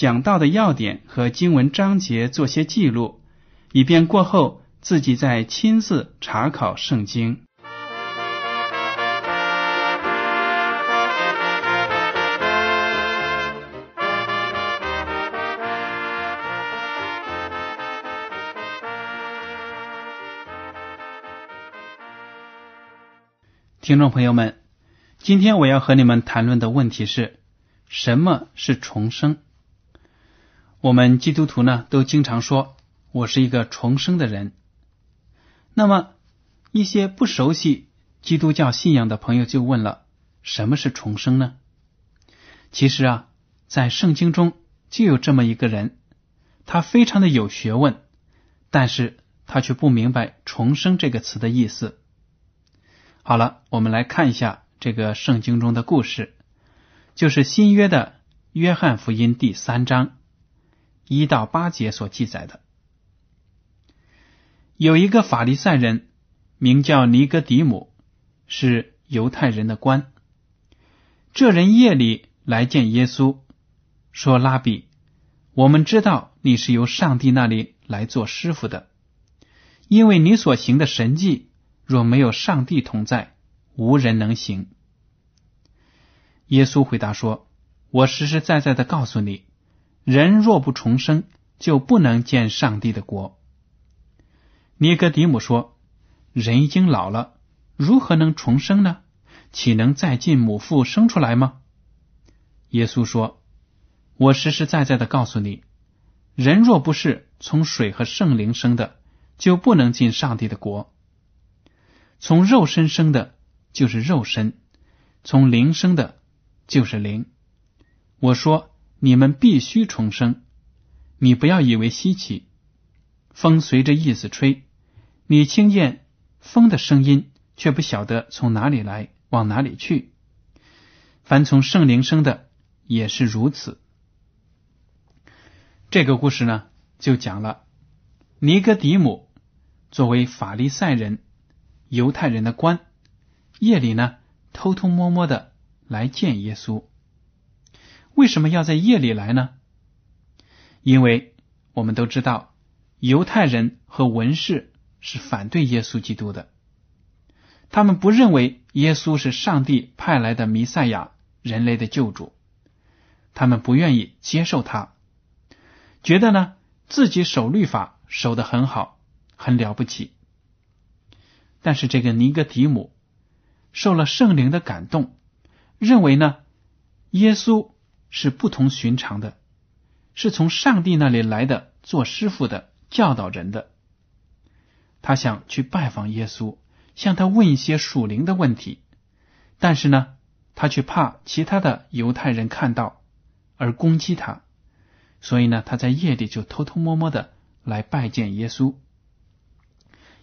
讲到的要点和经文章节做些记录，以便过后自己再亲自查考圣经。听众朋友们，今天我要和你们谈论的问题是：什么是重生？我们基督徒呢，都经常说我是一个重生的人。那么，一些不熟悉基督教信仰的朋友就问了：什么是重生呢？其实啊，在圣经中就有这么一个人，他非常的有学问，但是他却不明白“重生”这个词的意思。好了，我们来看一下这个圣经中的故事，就是新约的约翰福音第三章一到八节所记载的。有一个法利赛人名叫尼哥底姆，是犹太人的官。这人夜里来见耶稣，说：“拉比，我们知道你是由上帝那里来做师傅的，因为你所行的神迹。”若没有上帝同在，无人能行。耶稣回答说：“我实实在在的告诉你，人若不重生，就不能见上帝的国。”尼哥底母说：“人已经老了，如何能重生呢？岂能再进母腹生出来吗？”耶稣说：“我实实在在的告诉你，人若不是从水和圣灵生的，就不能进上帝的国。”从肉身生的，就是肉身；从灵生的，就是灵。我说，你们必须重生。你不要以为稀奇。风随着意思吹，你听见风的声音，却不晓得从哪里来，往哪里去。凡从圣灵生的，也是如此。这个故事呢，就讲了尼哥底姆作为法利赛人。犹太人的官夜里呢，偷偷摸摸的来见耶稣。为什么要在夜里来呢？因为我们都知道，犹太人和文士是反对耶稣基督的，他们不认为耶稣是上帝派来的弥赛亚，人类的救主，他们不愿意接受他，觉得呢自己守律法守得很好，很了不起。但是这个尼哥底姆受了圣灵的感动，认为呢，耶稣是不同寻常的，是从上帝那里来的，做师傅的，教导人的。他想去拜访耶稣，向他问一些属灵的问题，但是呢，他却怕其他的犹太人看到而攻击他，所以呢，他在夜里就偷偷摸摸的来拜见耶稣。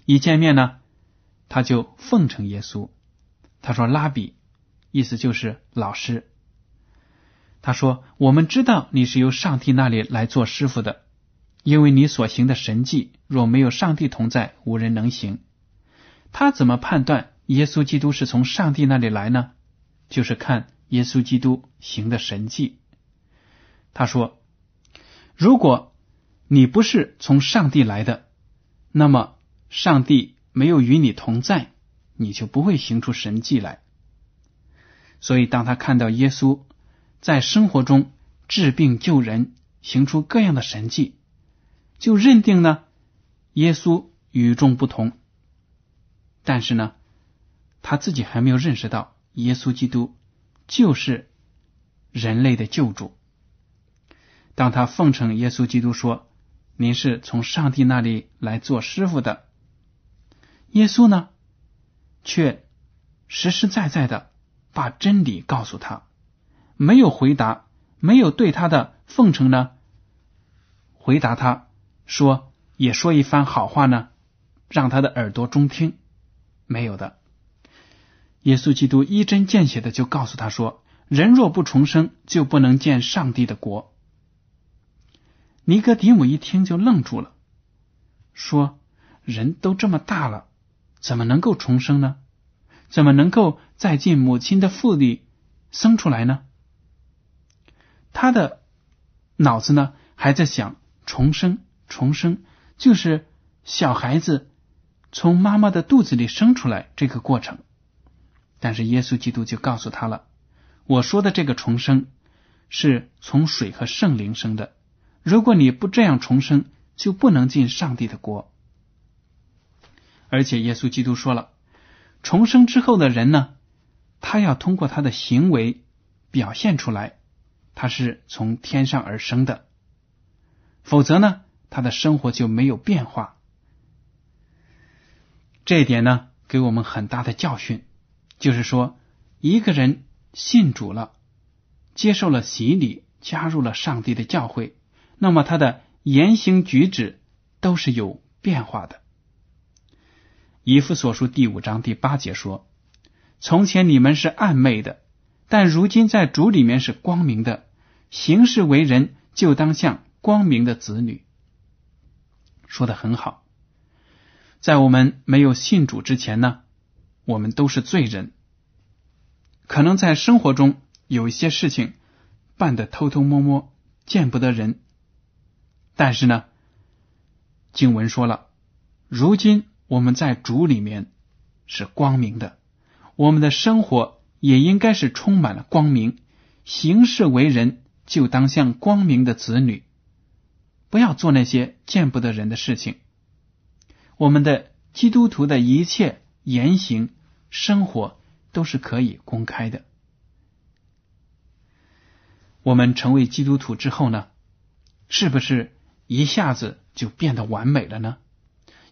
一见面呢。他就奉承耶稣，他说：“拉比，意思就是老师。”他说：“我们知道你是由上帝那里来做师傅的，因为你所行的神迹，若没有上帝同在，无人能行。”他怎么判断耶稣基督是从上帝那里来呢？就是看耶稣基督行的神迹。他说：“如果你不是从上帝来的，那么上帝。”没有与你同在，你就不会行出神迹来。所以，当他看到耶稣在生活中治病救人、行出各样的神迹，就认定呢耶稣与众不同。但是呢，他自己还没有认识到耶稣基督就是人类的救主。当他奉承耶稣基督说：“您是从上帝那里来做师傅的。”耶稣呢，却实实在在的把真理告诉他，没有回答，没有对他的奉承呢回答他说，也说一番好话呢，让他的耳朵中听，没有的。耶稣基督一针见血的就告诉他说：“人若不重生，就不能见上帝的国。”尼哥底母一听就愣住了，说：“人都这么大了，怎么能够重生呢？怎么能够再进母亲的腹里生出来呢？”他的脑子呢还在想重生，重生就是小孩子从妈妈的肚子里生出来这个过程。但是耶稣基督就告诉他了：“我说的这个重生是从水和圣灵生的。”如果你不这样重生，就不能进上帝的国。而且耶稣基督说了，重生之后的人呢，他要通过他的行为表现出来，他是从天上而生的，否则呢，他的生活就没有变化。这一点呢，给我们很大的教训，就是说，一个人信主了，接受了洗礼，加入了上帝的教会。那么他的言行举止都是有变化的。以弗所书第五章第八节说：“从前你们是暗昧的，但如今在主里面是光明的。行事为人，就当像光明的子女。”说的很好。在我们没有信主之前呢，我们都是罪人，可能在生活中有一些事情办的偷偷摸摸，见不得人。但是呢，经文说了，如今我们在主里面是光明的，我们的生活也应该是充满了光明，行事为人就当像光明的子女，不要做那些见不得人的事情。我们的基督徒的一切言行、生活都是可以公开的。我们成为基督徒之后呢，是不是？一下子就变得完美了呢？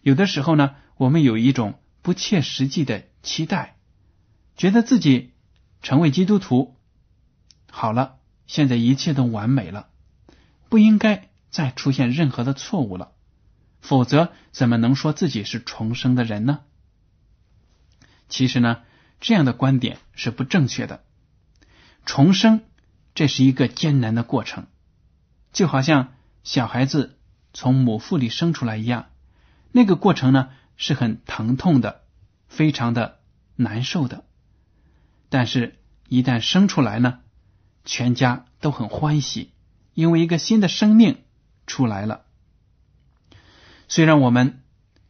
有的时候呢，我们有一种不切实际的期待，觉得自己成为基督徒好了，现在一切都完美了，不应该再出现任何的错误了，否则怎么能说自己是重生的人呢？其实呢，这样的观点是不正确的。重生这是一个艰难的过程，就好像。小孩子从母腹里生出来一样，那个过程呢是很疼痛的，非常的难受的。但是，一旦生出来呢，全家都很欢喜，因为一个新的生命出来了。虽然我们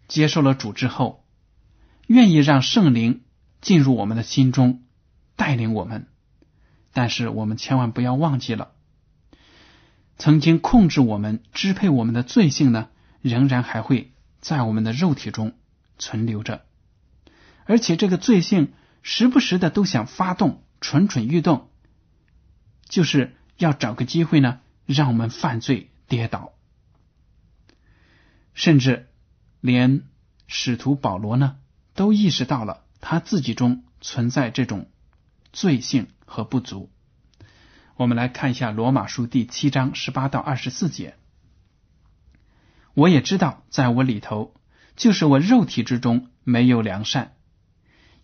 接受了主之后，愿意让圣灵进入我们的心中带领我们，但是我们千万不要忘记了。曾经控制我们、支配我们的罪性呢，仍然还会在我们的肉体中存留着，而且这个罪性时不时的都想发动、蠢蠢欲动，就是要找个机会呢，让我们犯罪、跌倒。甚至连使徒保罗呢，都意识到了他自己中存在这种罪性和不足。我们来看一下《罗马书》第七章十八到二十四节。我也知道，在我里头，就是我肉体之中没有良善，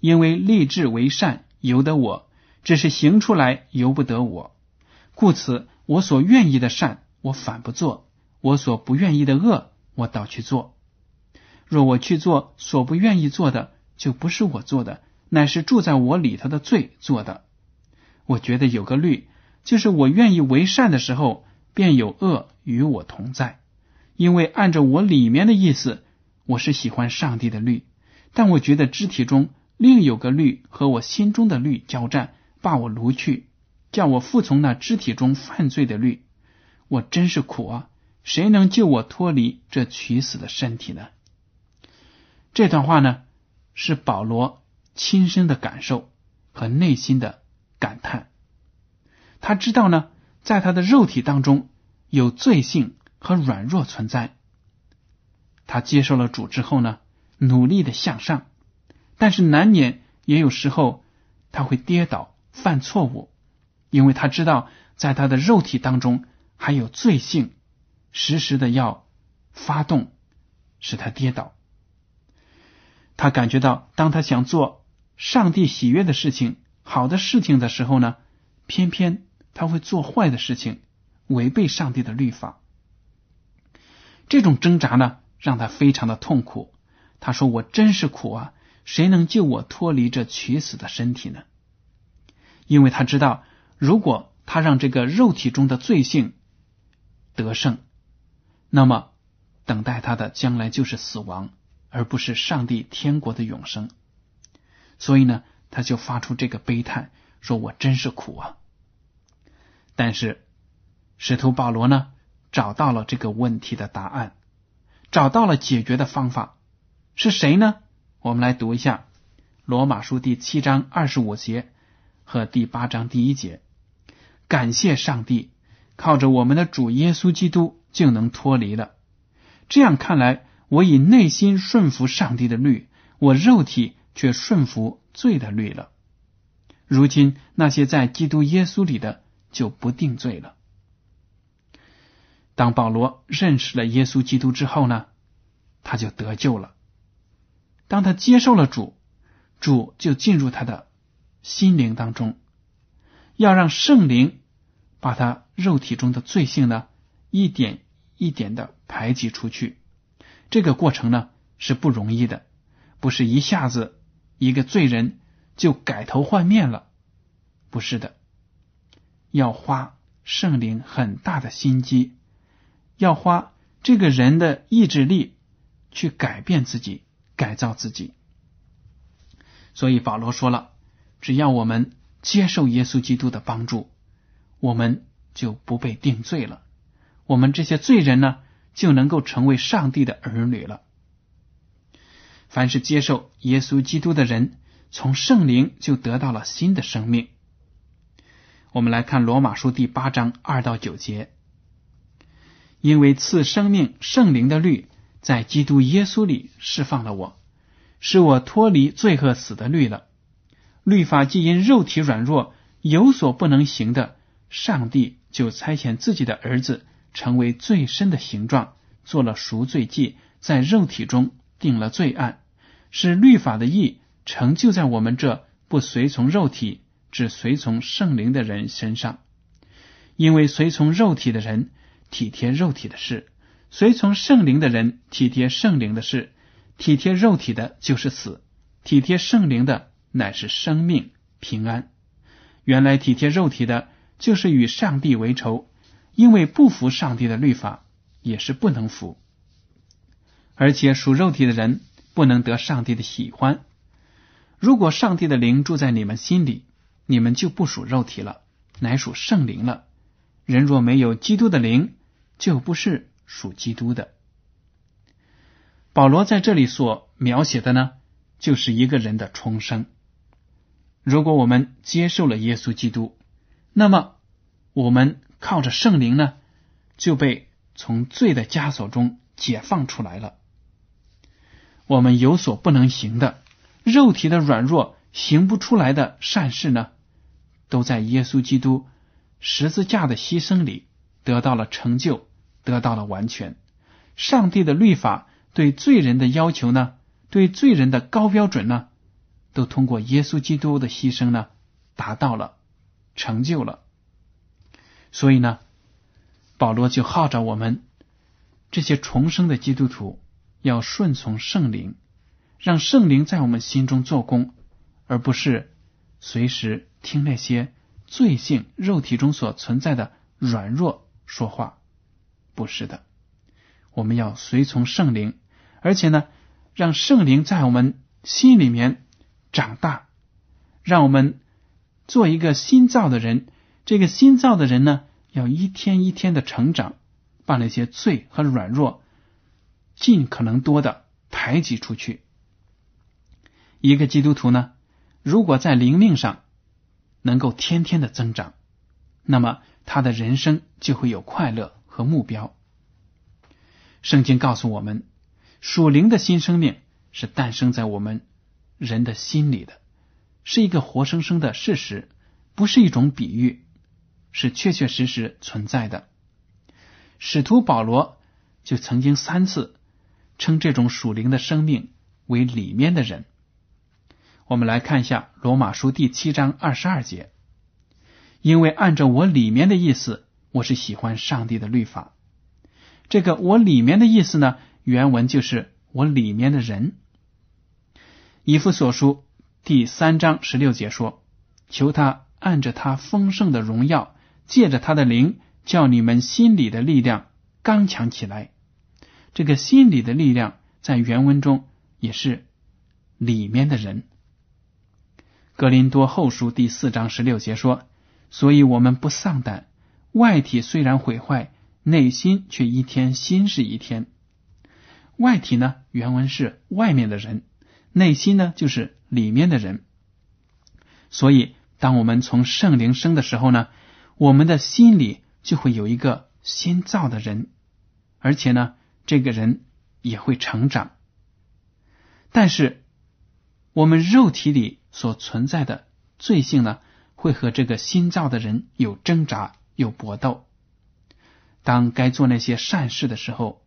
因为立志为善由得我，只是行出来由不得我。故此，我所愿意的善，我反不做；我所不愿意的恶，我倒去做。若我去做所不愿意做的，就不是我做的，乃是住在我里头的罪做的。我觉得有个律。就是我愿意为善的时候，便有恶与我同在。因为按照我里面的意思，我是喜欢上帝的律，但我觉得肢体中另有个律和我心中的律交战，把我掳去，叫我服从那肢体中犯罪的律。我真是苦啊！谁能救我脱离这取死的身体呢？”这段话呢，是保罗亲身的感受和内心的感叹。他知道呢，在他的肉体当中有罪性和软弱存在。他接受了主之后呢，努力的向上，但是难免也有时候他会跌倒、犯错误，因为他知道在他的肉体当中还有罪性，时时的要发动，使他跌倒。他感觉到，当他想做上帝喜悦的事情、好的事情的时候呢，偏偏他会做坏的事情，违背上帝的律法。这种挣扎呢，让他非常的痛苦。他说：“我真是苦啊！谁能救我脱离这取死的身体呢？”因为他知道，如果他让这个肉体中的罪性得胜，那么等待他的将来就是死亡。而不是上帝天国的永生，所以呢，他就发出这个悲叹，说我真是苦啊！但是使徒保罗呢，找到了这个问题的答案，找到了解决的方法，是谁呢？我们来读一下《罗马书》第七章二十五节和第八章第一节。感谢上帝，靠着我们的主耶稣基督就能脱离了。这样看来。我以内心顺服上帝的律，我肉体却顺服罪的律了。如今那些在基督耶稣里的就不定罪了。当保罗认识了耶稣基督之后呢，他就得救了。当他接受了主，主就进入他的心灵当中，要让圣灵把他肉体中的罪性呢，一点一点的排挤出去。这个过程呢是不容易的，不是一下子一个罪人就改头换面了，不是的，要花圣灵很大的心机，要花这个人的意志力去改变自己、改造自己。所以保罗说了，只要我们接受耶稣基督的帮助，我们就不被定罪了。我们这些罪人呢？就能够成为上帝的儿女了。凡是接受耶稣基督的人，从圣灵就得到了新的生命。我们来看罗马书第八章二到九节：因为赐生命圣灵的律在基督耶稣里释放了我，使我脱离罪和死的律了。律法既因肉体软弱有所不能行的，上帝就差遣自己的儿子。成为最深的形状，做了赎罪祭，在肉体中定了罪案，使律法的义成就在我们这不随从肉体，只随从圣灵的人身上。因为随从肉体的人体贴肉体的事，随从圣灵的人体贴圣灵的事。体贴肉体的就是死，体贴圣灵的乃是生命平安。原来体贴肉体的，就是与上帝为仇。因为不服上帝的律法，也是不能服；而且属肉体的人不能得上帝的喜欢。如果上帝的灵住在你们心里，你们就不属肉体了，乃属圣灵了。人若没有基督的灵，就不是属基督的。保罗在这里所描写的呢，就是一个人的重生。如果我们接受了耶稣基督，那么我们。靠着圣灵呢，就被从罪的枷锁中解放出来了。我们有所不能行的，肉体的软弱行不出来的善事呢，都在耶稣基督十字架的牺牲里得到了成就，得到了完全。上帝的律法对罪人的要求呢，对罪人的高标准呢，都通过耶稣基督的牺牲呢，达到了，成就了。所以呢，保罗就号召我们这些重生的基督徒要顺从圣灵，让圣灵在我们心中做工，而不是随时听那些罪性肉体中所存在的软弱说话。不是的，我们要随从圣灵，而且呢，让圣灵在我们心里面长大，让我们做一个新造的人。这个新造的人呢，要一天一天的成长，把那些罪和软弱尽可能多的排挤出去。一个基督徒呢，如果在灵命上能够天天的增长，那么他的人生就会有快乐和目标。圣经告诉我们，属灵的新生命是诞生在我们人的心里的，是一个活生生的事实，不是一种比喻，是确确实实存在的。使徒保罗就曾经三次称这种属灵的生命为里面的人。我们来看一下罗马书第七章二十二节，因为按照我里面的意思，我是喜欢上帝的律法。这个我里面的意思呢，原文就是我里面的人。以弗所书第三章十六节说：“求他按着他丰盛的荣耀，借着他的灵，叫你们心里的力量刚强起来。”这个心里的力量在原文中也是里面的人。格林多后书第四章十六节说：“所以我们不丧胆，外体虽然毁坏，内心却一天新是一天。外体呢，原文是外面的人；内心呢，就是里面的人。所以，当我们从圣灵生的时候呢，我们的心里就会有一个新造的人，而且呢，这个人也会成长。但是，我们肉体里。”所存在的罪性呢，会和这个新造的人有挣扎、有搏斗。当该做那些善事的时候，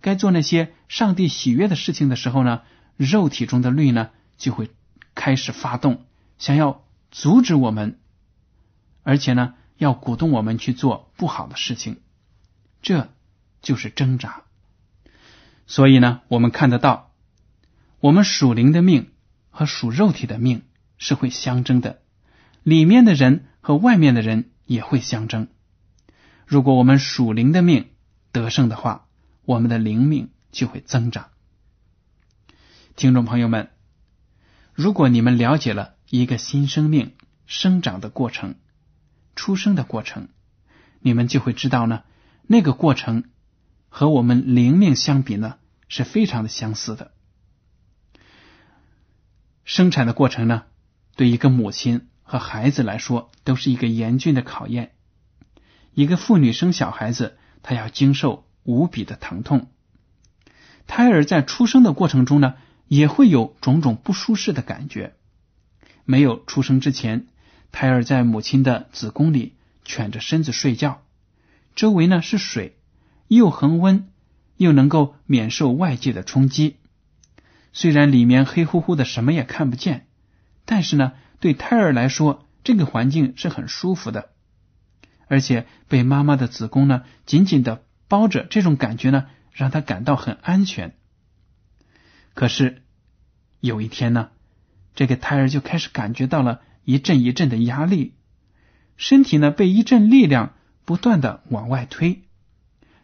该做那些上帝喜悦的事情的时候呢，肉体中的律呢就会开始发动，想要阻止我们，而且呢要鼓动我们去做不好的事情。这就是挣扎。所以呢，我们看得到，我们属灵的命和属肉体的命。是会相争的，里面的人和外面的人也会相争。如果我们属灵的命得胜的话，我们的灵命就会增长。听众朋友们，如果你们了解了一个新生命生长的过程、出生的过程，你们就会知道呢，那个过程和我们灵命相比呢，是非常的相似的。生产的过程呢？对一个母亲和孩子来说，都是一个严峻的考验。一个妇女生小孩子，她要经受无比的疼痛。胎儿在出生的过程中呢，也会有种种不舒适的感觉。没有出生之前，胎儿在母亲的子宫里蜷着身子睡觉，周围呢是水，又恒温，又能够免受外界的冲击。虽然里面黑乎乎的，什么也看不见。但是呢，对胎儿来说，这个环境是很舒服的，而且被妈妈的子宫呢紧紧的包着，这种感觉呢让他感到很安全。可是有一天呢，这个胎儿就开始感觉到了一阵一阵的压力，身体呢被一阵力量不断的往外推，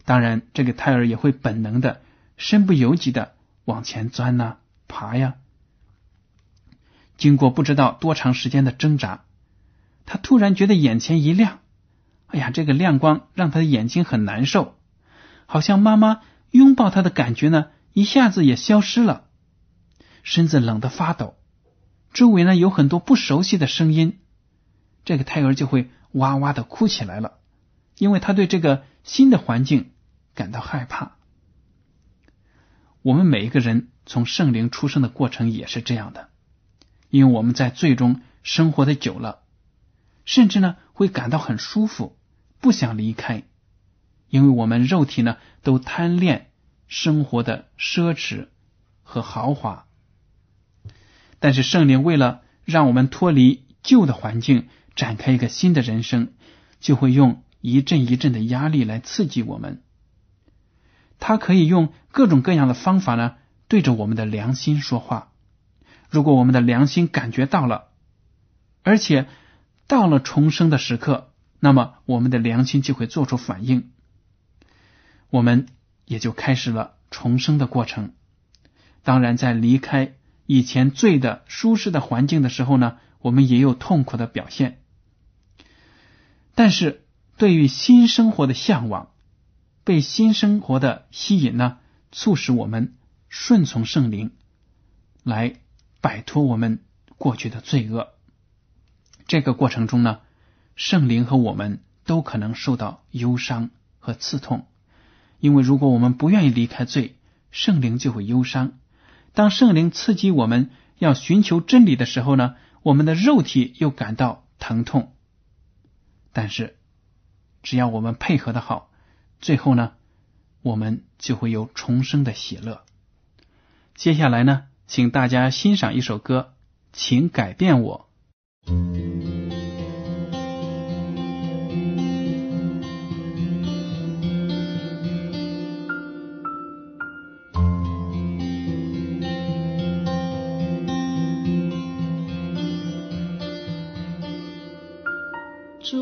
当然，这个胎儿也会本能的身不由己的往前钻呐、爬呀。经过不知道多长时间的挣扎，他突然觉得眼前一亮。哎呀，这个亮光让他的眼睛很难受，好像妈妈拥抱他的感觉呢，一下子也消失了。身子冷得发抖，周围呢有很多不熟悉的声音，这个胎儿就会哇哇的哭起来了，因为他对这个新的环境感到害怕。我们每一个人从圣灵出生的过程也是这样的。因为我们在最终生活的久了，甚至呢会感到很舒服，不想离开，因为我们肉体呢都贪恋生活的奢侈和豪华。但是圣灵为了让我们脱离旧的环境，展开一个新的人生，就会用一阵一阵的压力来刺激我们。他可以用各种各样的方法呢，对着我们的良心说话。如果我们的良心感觉到了，而且到了重生的时刻，那么我们的良心就会做出反应，我们也就开始了重生的过程。当然，在离开以前最的舒适的环境的时候呢，我们也有痛苦的表现。但是对于新生活的向往，被新生活的吸引呢，促使我们顺从圣灵，来摆脱我们过去的罪恶。这个过程中呢，圣灵和我们都可能受到忧伤和刺痛，因为如果我们不愿意离开罪，圣灵就会忧伤。当圣灵刺激我们要寻求真理的时候呢，我们的肉体又感到疼痛。但是，只要我们配合的好，最后呢，我们就会有重生的喜乐。接下来呢，请大家欣赏一首歌，请改变我。使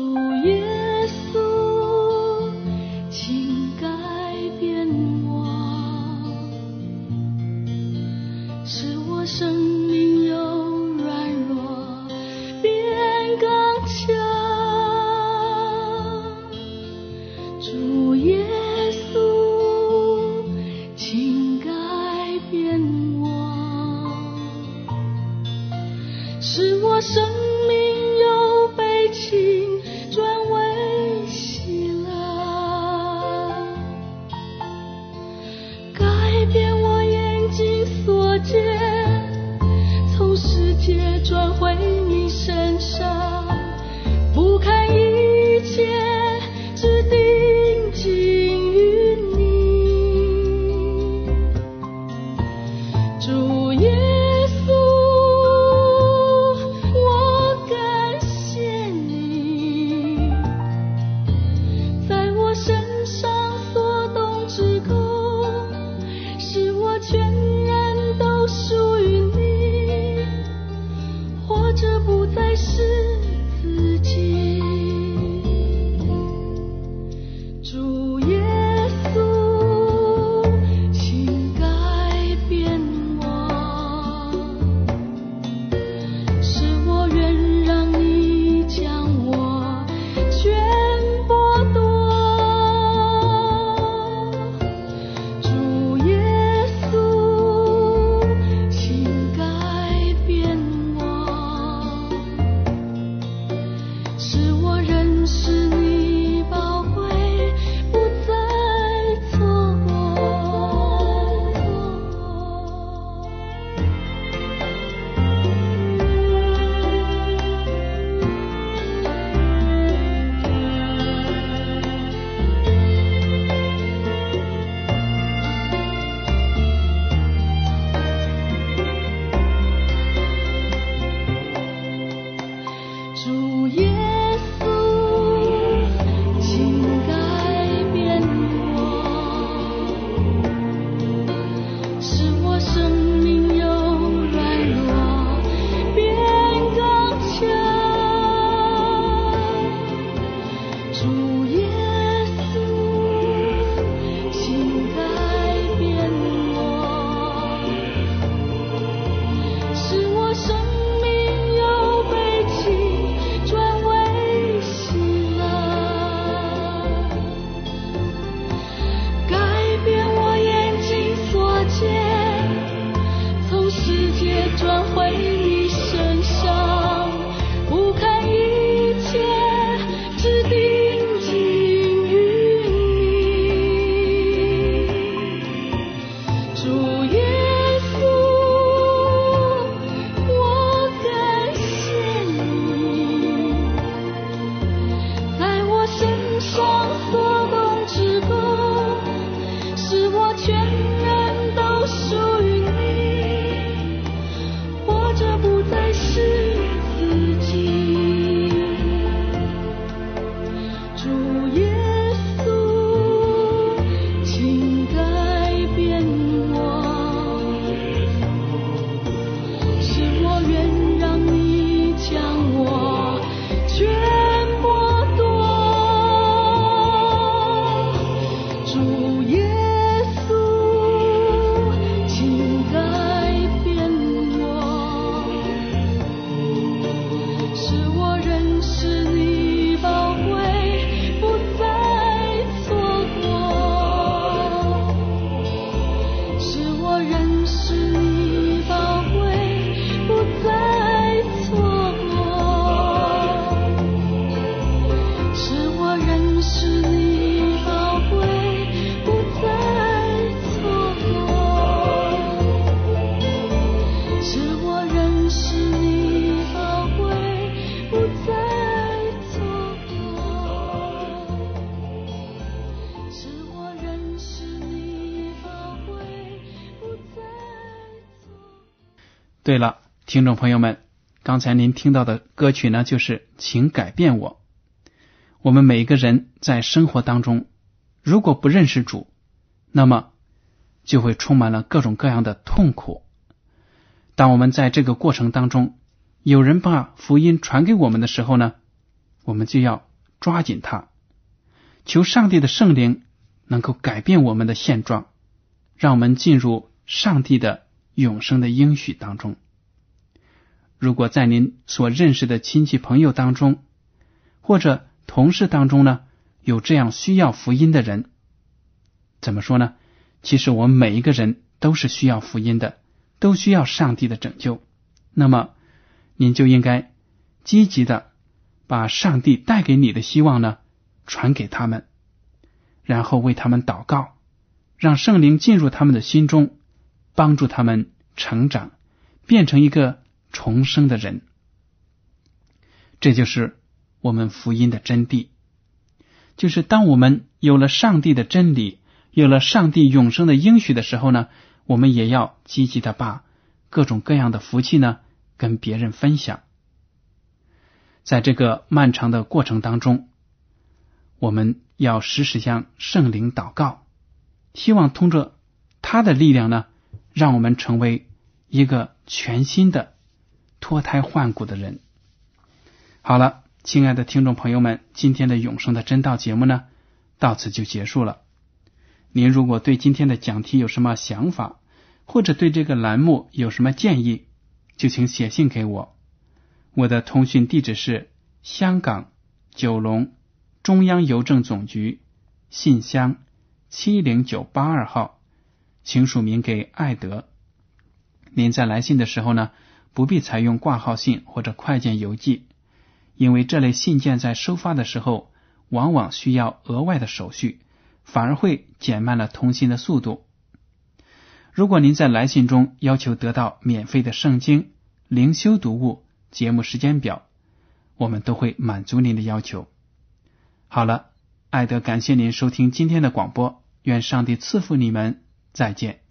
joy. 对了，听众朋友们，刚才您听到的歌曲呢，就是《请改变我》。我们每一个人在生活当中，如果不认识主，那么就会充满了各种各样的痛苦。当我们在这个过程当中，有人把福音传给我们的时候呢，我们就要抓紧它，求上帝的圣灵能够改变我们的现状，让我们进入上帝的。永生的应许当中，如果在您所认识的亲戚朋友当中，或者同事当中呢，有这样需要福音的人，怎么说呢？其实我们每一个人都是需要福音的，都需要上帝的拯救。那么，您就应该积极的把上帝带给你的希望呢传给他们，然后为他们祷告，让圣灵进入他们的心中。帮助他们成长，变成一个重生的人，这就是我们福音的真谛。就是当我们有了上帝的真理，有了上帝永生的应许的时候呢，我们也要积极的把各种各样的福气呢跟别人分享。在这个漫长的过程当中，我们要时时向圣灵祷告，希望通过他的力量呢。让我们成为一个全新的脱胎换骨的人。好了，亲爱的听众朋友们，今天的永生的真道节目呢，到此就结束了。您如果对今天的讲题有什么想法，或者对这个栏目有什么建议，就请写信给我。我的通讯地址是香港九龙中央邮政总局信箱七零九八二号。请署名给艾德。您在来信的时候呢，不必采用挂号信或者快件邮寄，因为这类信件在收发的时候往往需要额外的手续，反而会减慢了通信的速度。如果您在来信中要求得到免费的圣经、灵修读物、节目时间表，我们都会满足您的要求。好了，艾德感谢您收听今天的广播，愿上帝赐福你们。再见。